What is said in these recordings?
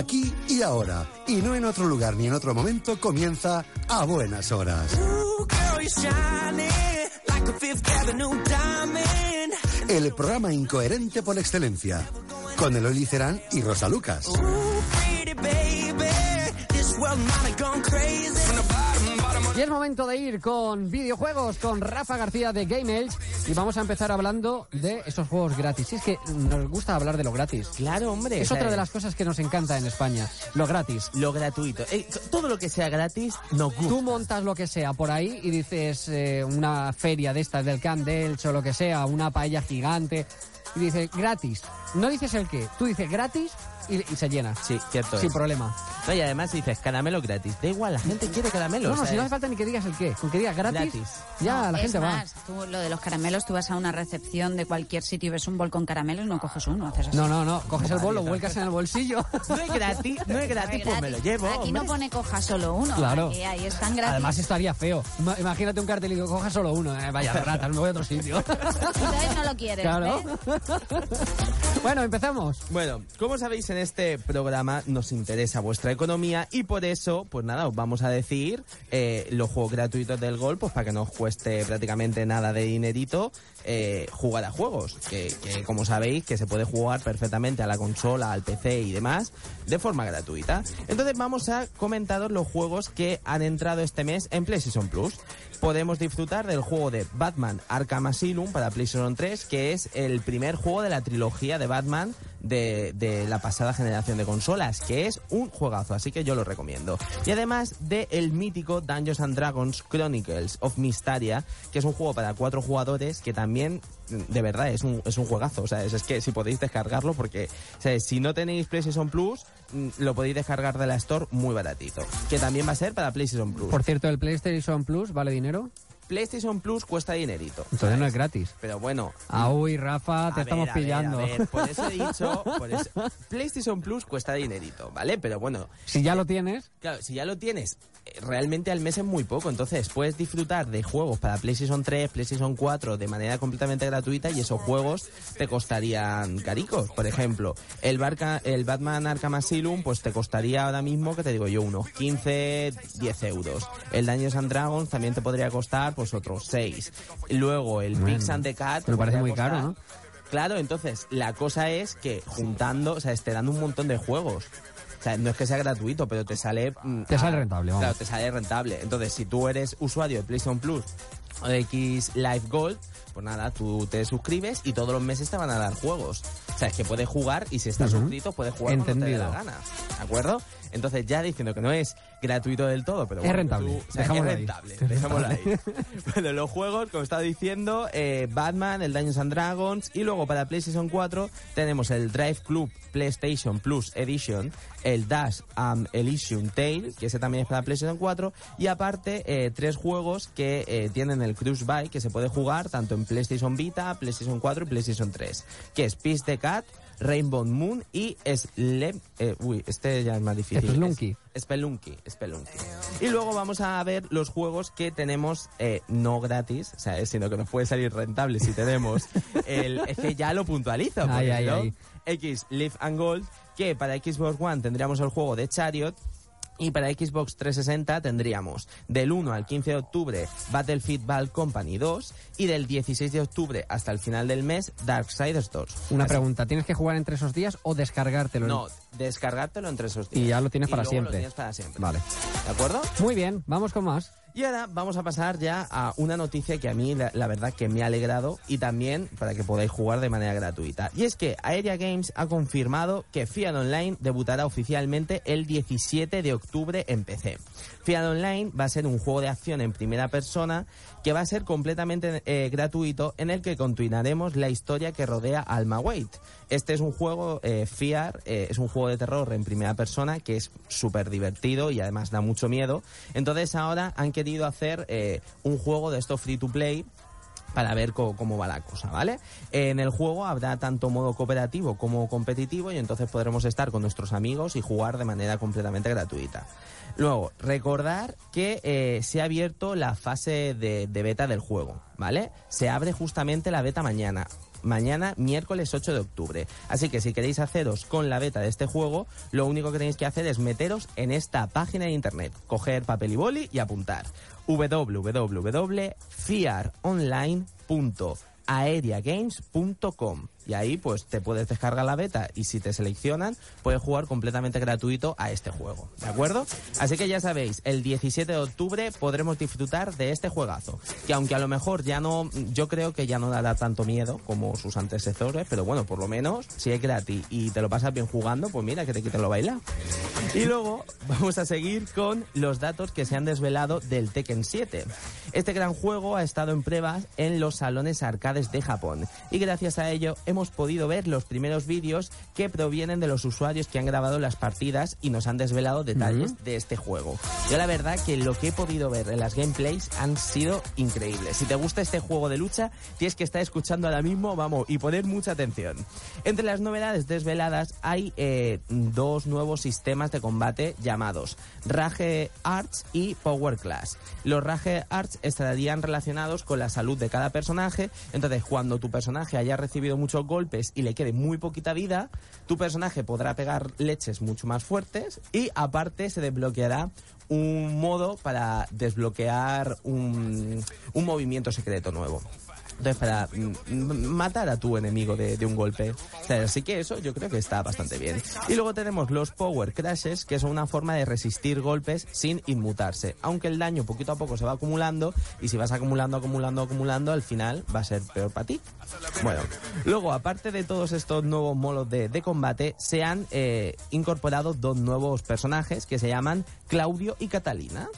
aquí y ahora. Y no en otro lugar ni en otro momento comienza a buenas horas. El programa incoherente por excelencia. Con Eloy Cerán y Rosa Lucas. Y es momento de ir con videojuegos con Rafa García de Game Edge y vamos a empezar hablando de esos juegos gratis. Y es que nos gusta hablar de lo gratis. Claro, hombre. Es otra de las cosas que nos encanta en España, lo gratis. Lo gratuito. Eh, todo lo que sea gratis nos gusta. Tú montas lo que sea por ahí y dices eh, una feria de estas del Camp Delch o lo que sea, una paella gigante y dices gratis. No dices el qué, tú dices gratis y, se llena. Sí, cierto. Sin problema. y además dices caramelo gratis. Da igual, la gente quiere caramelos. No, no, si no hace falta ni que digas el qué. Con que digas gratis, ya la gente más, va. Tú, lo de los caramelos, tú vas a una recepción de cualquier sitio y ves un bol con caramelos, no coges uno, haces así. No, no, no. Coges el bol, lo vuelcas en el bolsillo. No es gratis, no es gratis, pues me lo llevo. Aquí no pone coja solo uno. Claro. ahí están gratis. Además estaría feo. Imagínate un cartel y digo, coja solo uno. Eh, vaya ratas, me voy a otro sitio. Entonces no lo quieres. Claro. bueno, empezamos. Bueno, como sabéis, en este programa nos interesa vuestra economía y por eso, pues nada, os vamos a decir eh, los juegos gratuitos del Gol, pues para que no os cueste prácticamente nada de dinerito eh, jugar a juegos, que, como sabéis que se puede jugar perfectamente a la consola, al PC y demás de forma gratuita. Entonces vamos a comentaros los juegos que han entrado este mes en PlayStation Plus. Podemos disfrutar del juego de Batman Arkham Asylum para PlayStation 3, que es el primer juego de la trilogía de Batman de, la pasada generación de consolas, que es un juegazo, así que yo lo recomiendo. Y además de el mítico Dungeons and Dragons Chronicles of Mysteria, que es un juego para cuatro jugadores que también de verdad es un, es un juegazo. O sea, es, que si podéis descargarlo, porque si no tenéis PlayStation Plus, mm, lo podéis descargar de la Store muy baratito. Que también va a ser para PlayStation Plus. Por cierto, ¿el PlayStation Plus vale dinero? PlayStation Plus cuesta dinerito. Entonces no es gratis. Pero bueno. Ah, uy, Rafa, te estamos pillando. por eso he dicho, PlayStation Plus cuesta dinerito, ¿vale? Pero bueno. Si ya lo tienes. Claro, si ya lo tienes, eh, realmente al mes es muy poco. Entonces puedes disfrutar de juegos para PlayStation 3, PlayStation 4 de manera completamente gratuita y esos juegos te costarían caricos. Por ejemplo, el, Barca, el Batman Arkham Asylum, pues te costaría ahora mismo, que te digo yo, unos 15, 10 euros. El Dungeons and Dragons también te podría costar pues otros 6. Luego el Pix and the Cat. Me parece muy caro, ¿no? Claro, entonces la cosa es que juntando, o sea, te dando un montón de juegos. O sea, no es que sea gratuito, pero te sale... Mm, te sale rentable, vamos. Claro, te sale rentable. Entonces, si tú eres usuario de PlayStation Plus o de X Live Gold, pues nada, tú te suscribes y todos los meses te van a dar juegos. O sea, es que puedes jugar y si estás suscrito puedes jugar cuando te dé la gana. ¿De acuerdo? Entonces ya diciendo que no es gratuito del todo, pero es rentable. es rentable. Dejémoslo ahí. bueno, los juegos, como estaba diciendo, eh, Batman, el Dungeons and Dragons y luego para PlayStation 4 tenemos el Drive Club PlayStation Plus Edition, el Dash and Elysium Tale, que ese también es para PlayStation 4 y aparte eh, tres juegos que eh, tienen el Cruise Bike que se puede jugar tanto en PlayStation Vita, PlayStation 4 y PlayStation 3, que es Peace the Cat, Rainbow Moon y Slem... Eh, uy, este ya es más difícil. Spelunky. Spelunky, Spelunky. Y luego vamos a ver los juegos que tenemos eh, no gratis, o sea, sino que nos puede salir rentable si tenemos el... Es que ya lo puntualizo, por ejemplo, X Live and Gold, que para Xbox One tendríamos el juego de Chariot, y para Xbox 360 tendríamos del 1 al 15 de octubre Battlefield Ball Company 2 y del 16 de octubre hasta el final del mes Darksiders 2. Una pregunta, ¿tienes que jugar entre esos días o descargártelo? No, descargártelo entre esos días. Y ya lo tienes para siempre. Lo tienes para siempre. Vale. ¿De acuerdo? Muy bien, vamos con más. Y ahora vamos a pasar ya a una noticia que a mí la, verdad que me ha alegrado y también para que podáis jugar de manera gratuita. Y es que Aeria Games ha confirmado que Fiat Online debutará oficialmente el 17 de octubre en PC. Fiat Online va a ser un juego de acción en primera persona que va a ser completamente eh, gratuito en el que continuaremos la historia que rodea Alma Wait. Este es un juego eh, Fiat, eh, es un juego de terror en primera persona que es súper divertido y además da mucho miedo. Entonces ahora han querido hacer eh, un juego de esto free to play para ver cómo, va la cosa, ¿vale? En el juego habrá tanto modo cooperativo como competitivo y entonces podremos estar con nuestros amigos y jugar de manera completamente gratuita. Luego, recordar que eh, se ha abierto la fase de, beta del juego, ¿vale? Se abre justamente la beta mañana. Mañana, miércoles 8 de octubre. Así que si queréis haceros con la beta de este juego, lo único que tenéis que hacer es meteros en esta página de internet, coger papel y boli y apuntar www.fiaronline.aeriagames.com y ahí pues te puedes descargar la beta y si te seleccionan puedes jugar completamente gratuito a este juego, ¿de acuerdo? Así que ya sabéis, el 17 de octubre podremos disfrutar de este juegazo, que aunque a lo mejor ya no, yo creo que ya no dará tanto miedo como sus antecesores, pero bueno, por lo menos si es gratis y te lo pasas bien jugando, pues mira que te quiten lo baila. Y luego vamos a seguir con los datos que se han desvelado del Tekken 7. Este gran juego ha estado en pruebas en los salones arcades de Japón y gracias a ello hemos podido ver los primeros vídeos que provienen de los usuarios que han grabado las partidas y nos han desvelado detalles de este juego. Yo la verdad que lo que he podido ver en las gameplays han sido increíbles. Si te gusta este juego de lucha, tienes que estar escuchando ahora mismo, vamos, y poner mucha atención. Entre las novedades desveladas hay eh, dos nuevos sistemas de combate llamados Rage Arts y Power Class. Los Rage Arts estarían relacionados con la salud de cada personaje, entonces cuando tu personaje haya recibido muchos golpes y le quede muy poquita vida, tu personaje podrá pegar leches mucho más fuertes y aparte se desbloqueará un modo para desbloquear un, un movimiento secreto nuevo. Entonces, para mm, matar a tu enemigo de, un golpe. Así que eso yo creo que está bastante bien. Y luego tenemos los Power Crashes, que son una forma de resistir golpes sin inmutarse. Aunque el daño poquito a poco se va acumulando, y si vas acumulando, acumulando, acumulando, al final va a ser peor para ti. Bueno, luego, aparte de todos estos nuevos modos de, de combate, se han eh, incorporado dos nuevos personajes que se llaman Claudio y Catalina.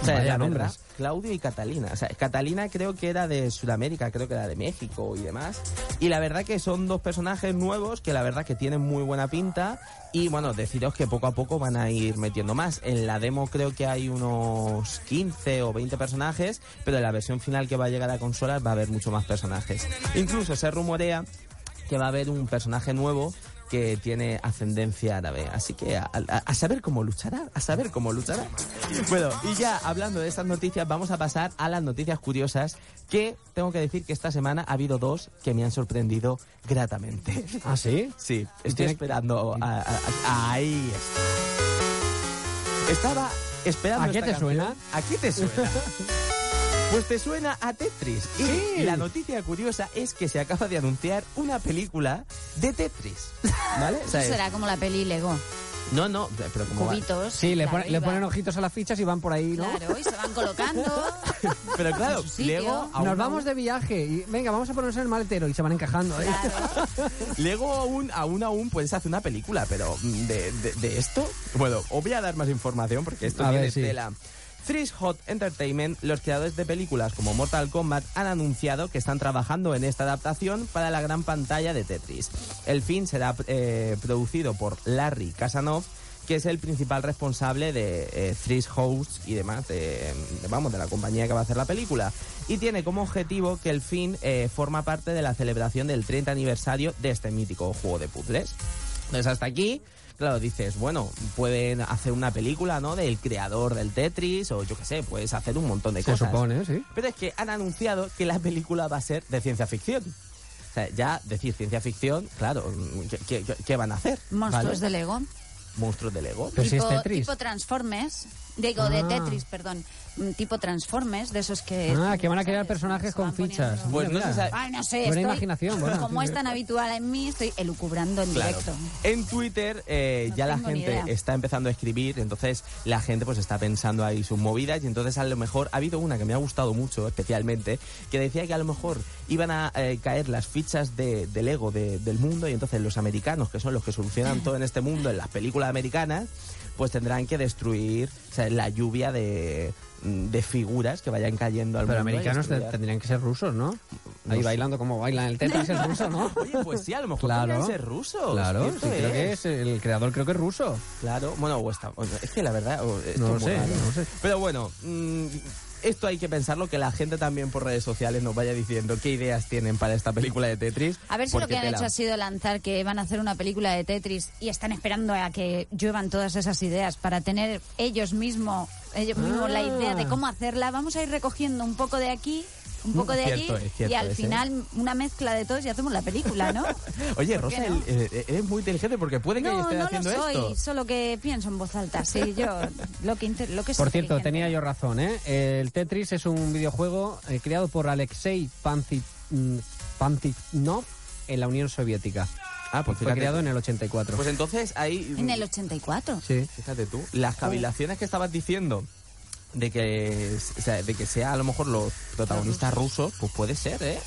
O sea, Vaya la nombres. verdad, Claudio y Catalina. O sea, Catalina creo que era de Sudamérica, creo que era de México y demás. Y la verdad que son dos personajes nuevos que la verdad que tienen muy buena pinta. Y bueno, deciros que poco a poco van a ir metiendo más. En la demo creo que hay unos 15 o 20 personajes, pero en la versión final que va a llegar a consolas va a haber mucho más personajes. Incluso se rumorea que va a haber un personaje nuevo que tiene ascendencia árabe. Así que a, a- a saber cómo luchará, a saber cómo luchará. Bueno, y ya hablando de estas noticias, vamos a pasar a las noticias curiosas que tengo que decir que esta semana ha habido dos que me han sorprendido gratamente. ¿Ah, sí? Sí, estoy esperando. a- ahí está. Estaba esperando. ¿A qué esta te canción. suena? ¿A qué te suena? Pues te suena a Tetris. Y Sí. la noticia curiosa es que se acaba de anunciar una película de Tetris. ¿Vale? O Eso sea, es- será como la peli Lego. No, no, pero como va- Cubitos. Sí, le, pone- ponen ojitos a las fichas y van por ahí, ¿no? Claro, y se van colocando. Pero claro. Lego aún, Nos vamos de viaje y venga, vamos a ponernos en el maletero y se van encajando. ¿eh? Claro. Lego aún, aún, aún puedes hacer una película, pero mm, de, de- de esto, bueno, os voy a dar más información porque esto A viene ver, sí. de la Threes Hot Entertainment, los creadores de películas como Mortal Kombat, han anunciado que están trabajando en esta adaptación para la gran pantalla de Tetris. El film será eh, producido por Larry Casanov, que es el principal responsable de eh, Threes Hosts y demás, de, vamos, de la compañía que va a hacer la película. Y tiene como objetivo que el film eh, forma parte de la celebración del 30 aniversario de este mítico juego de puzzles. Entonces hasta aquí, claro, dices, bueno, pueden hacer una película, ¿no? Del creador del Tetris o yo qué sé, puedes hacer un montón de Se cosas. supone, sí. Pero es que han anunciado que la película va a ser de ciencia ficción. O sea, ya decir ciencia ficción, claro, ¿qué, qué- qué- van a hacer? Monstruos ¿Vale? de Lego. Monstruos de Lego. Pero si es tipo, Tetris. tipo Transformers. Digo, de Ah. Tetris, perdón. Mm, Tipo Transformers, de esos que... Ah, que van a crear personajes con fichas. Pues no se sabe. No sé, Buena imaginación, bueno. Como es tan habitual en mí, estoy elucubrando en Claro. directo. En Twitter eh, No ya la gente está empezando a escribir, entonces la gente pues está pensando ahí sus movidas y entonces a lo mejor ha habido una que me ha gustado mucho especialmente, que decía que a lo mejor iban a eh, caer las fichas de, del ego de- del mundo y entonces los americanos, que son los que solucionan todo en este mundo en las películas americanas, pues tendrán que destruir o sea, la lluvia de, de figuras que vayan cayendo al Pero mundo. americanos tendrían que ser rusos, ¿no? Ahí bailando como bailan el Tetris es ruso, ¿no? Oye, pues sí, a lo mejor Claro. ser rusos. Claro, sí, creo que es el creador creo que es ruso. Claro, bueno, o está, o- es que la verdad, o- No lo sé, no lo sé. Pero bueno, mm, esto hay que pensarlo, que la gente también por redes sociales nos vaya diciendo qué ideas tienen para esta película de Tetris. A ver si lo que han hecho ha sido lanzar que van a hacer una película de Tetris y están esperando a que lluevan todas esas ideas para tener ellos mismos ellos mismos la Ah. idea de cómo hacerla. Vamos a ir recogiendo un poco de aquí un poco de allí Cierto es, cierto y al es, ¿eh? final una mezcla de todos y hacemos la película, ¿no? Oye, ¿Por qué Rosa, no? el- eh, eres muy inteligente porque puede que No, esté no lo haciendo soy, esto. solo que pienso en voz alta. Sí, yo lo que, inter- lo que es Por cierto, tenía yo razón, ¿eh? El Tetris es un videojuego eh, creado por Alexei Panzi- mm, en la Unión Soviética. Ah, pues Fue fíjate. creado en el 84. Pues entonces ahí... En el 84. Sí. Fíjate tú, las cavilaciones que estabas diciendo de que, o sea, de que sea a lo mejor los protagonistas rusos, pues puede ser, ¿eh?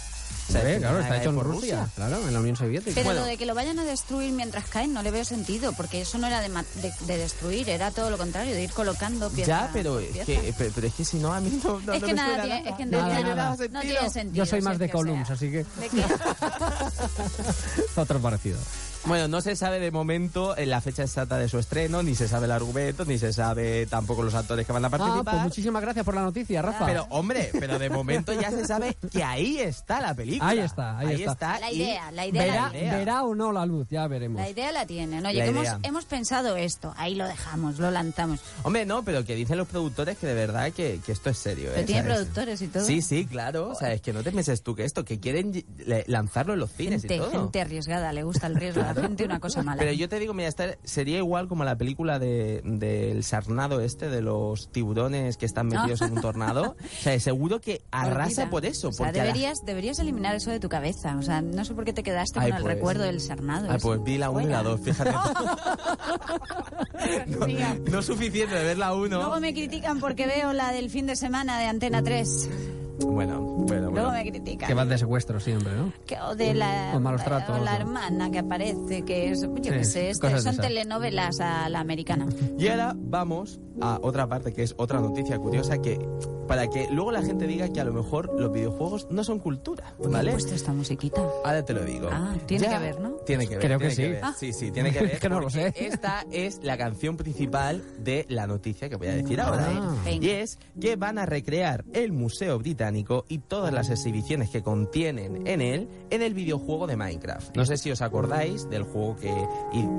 O sea, Hombre, claro, está hecho en por Rusia, claro, en la Unión Soviética. Pero Bueno. lo de que lo vayan a destruir mientras caen no le veo sentido, porque eso no era de, ma- de, de destruir, era todo lo contrario, de ir colocando pieza Ya, pero por es, pieza. que, pero, pero es que si no, a mí no, no, es no que me nada suena tiene, nada. es que Nada, no, tiene- nada. no sentido. tiene sentido. Yo soy más de o sea, Columns, así que ¿de qué? otro parecido. Bueno, no se sabe de momento eh, la fecha exacta de su estreno, ni se sabe el argumento, ni se sabe tampoco los actores que van a Ah, participar. pues muchísimas gracias por la noticia, Rafa. Pero, hombre, pero de momento ya se sabe que ahí está la película. Ahí está, ahí está. La idea, la idea verá, la idea. verá o no la luz, ya veremos. La idea la tienen. Oye, La que hemos, idea. hemos pensado esto, ahí lo dejamos, lo lanzamos. Hombre, no, pero que dicen los productores que de verdad que, que esto es serio. Pero ¿eh? tiene ¿Sabes? productores y todo. Sí, sí, claro. O sea, es que no te pienses tú que esto, que quieren lanzarlo en los cines gente, y todo. gente arriesgada, le gusta el riesgo a la gente, una cosa mala. Pero yo te digo, mira, esta sería igual como la película de- del sarnado este, de los tiburones que están metidos en un tornado. O sea, seguro que arrasa Olvida. por eso. O sea, a la- deberías, deberías eliminar eso de tu cabeza. O sea, no sé por qué te quedaste Ay, con el pues. recuerdo del sarnado. Ese. pues vi la 1 y la Fuera. 2, fíjate. Mira. no suficiente de ver la 1. Luego me critican porque veo la del fin de semana de Antena 3. Bueno, bueno, Luego bueno. me critican. Que vas de secuestro siempre, ¿no? Que- o de la, O malos tratos, o la o- hermana que aparece, que es, yo Sí, qué sé, este- son esas. telenovelas a la americana. Y ahora vamos a otra parte que es otra noticia curiosa que para que luego la gente diga que a lo mejor los videojuegos no son cultura, ¿Dónde ¿vale? puesto esta musiquita? Ahora te lo digo. Ah, tiene que ver, ¿no? Tiene que ver. Creo tiene que sí. ver. Ah. Sí, sí, tiene que ver. Es que no lo sé. Esta es la canción principal de la noticia que voy a decir ahora. Ah. Venga. Y es que van a recrear el Museo Británico y todas las exhibiciones que contienen en él en el videojuego de Minecraft. No sé si os acordáis del juego que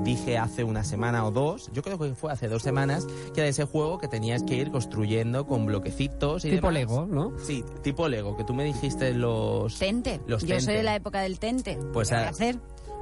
dije hace una semana o dos, yo creo que fue hace dos semanas, que era ese juego que tenías que ir construyendo con bloquecitos y Tipo demás. Lego, ¿no? Sí, tipo Lego, que tú me dijiste los... Tente. Los Yo soy de la época del tente. Pues ¿Qué a- hacer?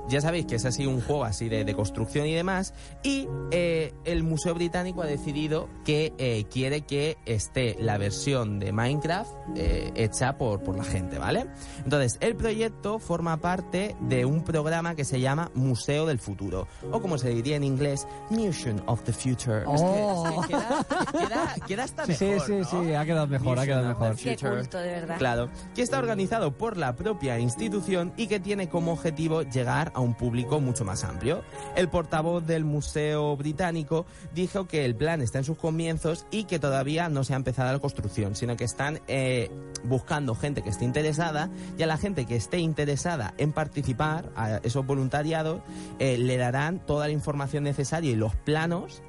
Ya sabéis que es así un juego así de, de construcción y demás. Y eh, el Museo Británico ha decidido que eh, quiere que esté la versión de Minecraft eh, hecha por, por la gente, ¿vale? Entonces, el proyecto forma parte de un programa que se llama Museo del Futuro. O como se diría en inglés, Museum of the Future. Es que- Oh. es que queda, queda- queda hasta Sí, sí, mejor, sí, ¿no? sí, ha quedado mejor, ha quedado mejor. the Qué Future. culto, de verdad. Claro, que está organizado por la propia institución y que tiene como objetivo llegar a un público mucho más amplio. El portavoz del Museo Británico dijo que el plan está en sus comienzos y que todavía no se ha empezado la construcción, sino que están eh, buscando gente que esté interesada y a la gente que esté interesada en participar, a esos voluntariados, eh, le darán toda la información necesaria y los planos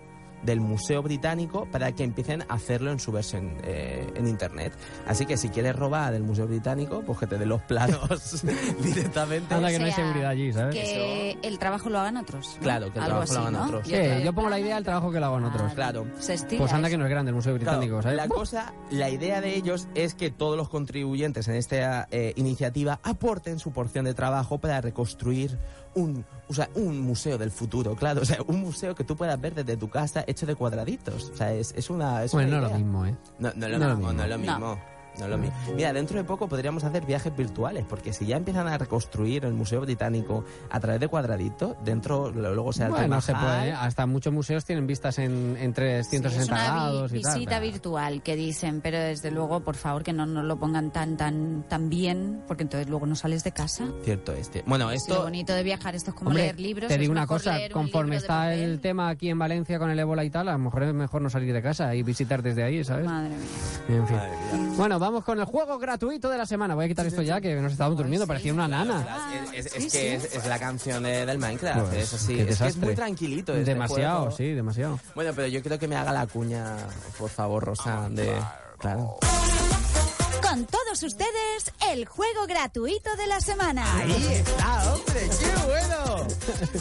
del Museo Británico para que empiecen a hacerlo en su versión eh, en internet. Así que si quieres robar del Museo Británico, pues que te den los planos directamente. Anda, que O no hay sea, seguridad allí, ¿sabes? Que el trabajo lo hagan otros. ¿no? Claro, que el Algo trabajo lo así, hagan ¿no? otros. Sí, yo pongo la idea del trabajo que lo hagan otros. Claro. Se Pues anda eso. que no es grande el Museo Claro, Británico, ¿sabes? la cosa, la idea de ellos es que todos los contribuyentes en esta eh, iniciativa aporten su porción de trabajo para reconstruir un, o sea, un museo del futuro, claro, o sea, un museo que tú puedas ver desde tu casa hecho de cuadraditos, o sea, es, es una, es Bueno, una no es lo idea. mismo, ¿eh? No, no es lo No es lo mismo, no es lo mismo. No es lo mismo. Mira, dentro de poco podríamos hacer viajes virtuales, porque si ya empiezan a reconstruir el Museo Británico a través de cuadraditos, dentro luego el Bueno, Taj se puede. Hasta muchos museos tienen vistas en, en 360 Sí, es una vi- grados y tal. visita pero- virtual que dicen, pero desde luego, por favor, que no nos lo pongan tan tan tan bien, porque entonces luego no sales de casa. Cierto este. Bueno, Si lo esto bonito de viajar esto es como Hombre, leer libros. te digo una cosa, un conforme está el tema aquí en Valencia con el ébola y tal, a lo mejor es mejor no salir de casa y visitar desde ahí, ¿sabes? Madre mía. En fin. Madre mía. Bueno, vamos con el juego gratuito de la semana. Voy a quitar esto ya, que nos estábamos durmiendo, parecía una nana. Es, que es, es la canción de- del Minecraft, Pues, es así. Es que es muy tranquilito. este Demasiado, juego. sí, demasiado. Bueno, pero yo quiero que me haga la cuña, por favor, Rosa, de... Claro. Con todos ustedes, el juego gratuito de la semana. Ahí está, hombre, qué bueno.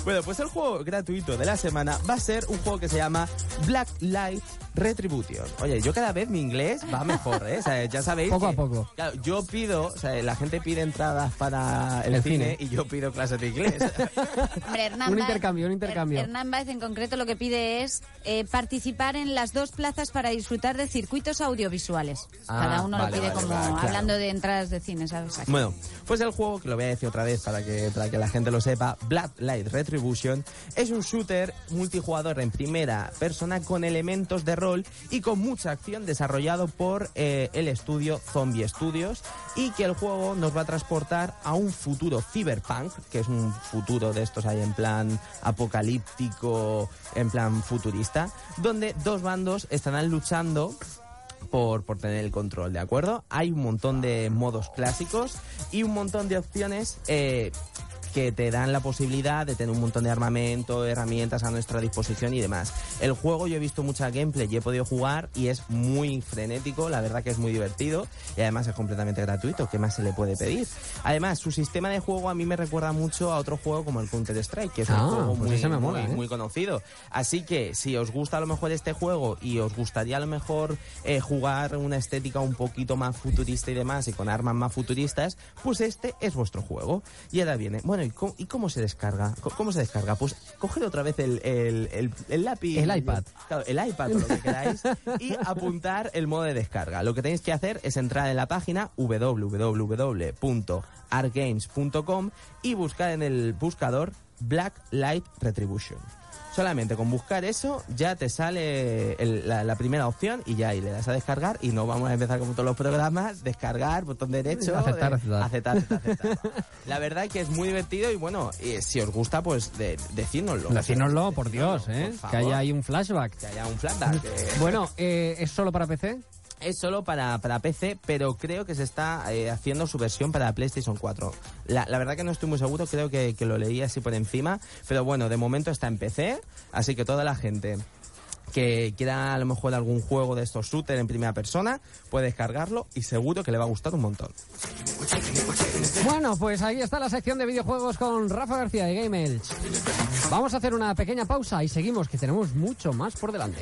Bueno, pues el juego gratuito de la semana va a ser un juego que se llama Black Light Retribution. Oye, yo cada vez mi inglés va mejor, ¿eh? O sea, ya sabéis. Poco a que, poco. claro, yo pido, o sea, la gente pide entradas para el, El cine, cine. y yo pido clases de inglés. Hombre, Hernán Un Báez- intercambio, un intercambio. Her- Hernán Báez en concreto lo que pide es eh, participar en las dos plazas para disfrutar de circuitos audiovisuales. Ah, Cada uno vale, lo pide vale, como vale, claro. hablando de entradas de cine, ¿sabes? Bueno, pues el juego, que lo voy a decir otra vez para que, para que la gente lo sepa, Black Light Retribution, es un shooter multijugador en primera persona con elementos de y con mucha acción desarrollado por eh, el estudio Zombie Studios y que el juego nos va a transportar a un futuro cyberpunk, que es un futuro de estos ahí en plan apocalíptico, en plan futurista, donde dos bandos estarán luchando por, por tener el control, ¿de acuerdo? Hay un montón de modos clásicos y un montón de opciones eh, que te dan la posibilidad de tener un montón de armamento, herramientas a nuestra disposición y demás. El juego yo he visto mucha gameplay y he podido jugar y es muy frenético, la verdad que es muy divertido y además es completamente gratuito, ¿qué más se le puede pedir? Además, su sistema de juego a mí me recuerda mucho a otro juego como el Counter Strike, que es un Ah, juego pues muy, ese me mola, muy- ¿eh? muy conocido. Así que si os gusta a lo mejor este juego y os gustaría a lo mejor eh, jugar una estética un poquito más futurista y demás y con armas más futuristas, pues este es vuestro juego. Y ahora viene, bueno, ¿y cómo, y cómo se descarga? ¿Cómo se descarga? Pues coger otra vez el, el, el- el lápiz. El iPad. Claro, el iPad o lo que queráis y apuntar el modo de descarga. Lo que tenéis que hacer es entrar en la página www.argames.com y buscar en el buscador Black Light Retribution. Solamente con buscar eso ya te sale el- la, la primera opción y ya ahí le das a descargar y no vamos a empezar como todos los programas, descargar, botón derecho, Aceptar, de- aceptar. aceptar, aceptar, aceptar. La verdad que es muy divertido y bueno, si os gusta pues de, decídnoslo. Decídnoslo, por Dios, ¿eh? Por Que haya ahí un flashback. Que haya un flashback. Bueno, eh, ¿es solo para PC? Es solo para, para PC, pero creo que se está eh, haciendo su versión para PlayStation 4. La, la verdad que no estoy muy seguro, creo que, que lo leí así por encima, pero bueno, de momento está en PC, así que toda la gente que quiera a lo mejor algún juego de estos shooter en primera persona, puede descargarlo y seguro que le va a gustar un montón. Bueno, pues ahí está la sección de videojuegos con Rafa García de Game Elch. Vamos a hacer una pequeña pausa y seguimos, que tenemos mucho más por delante.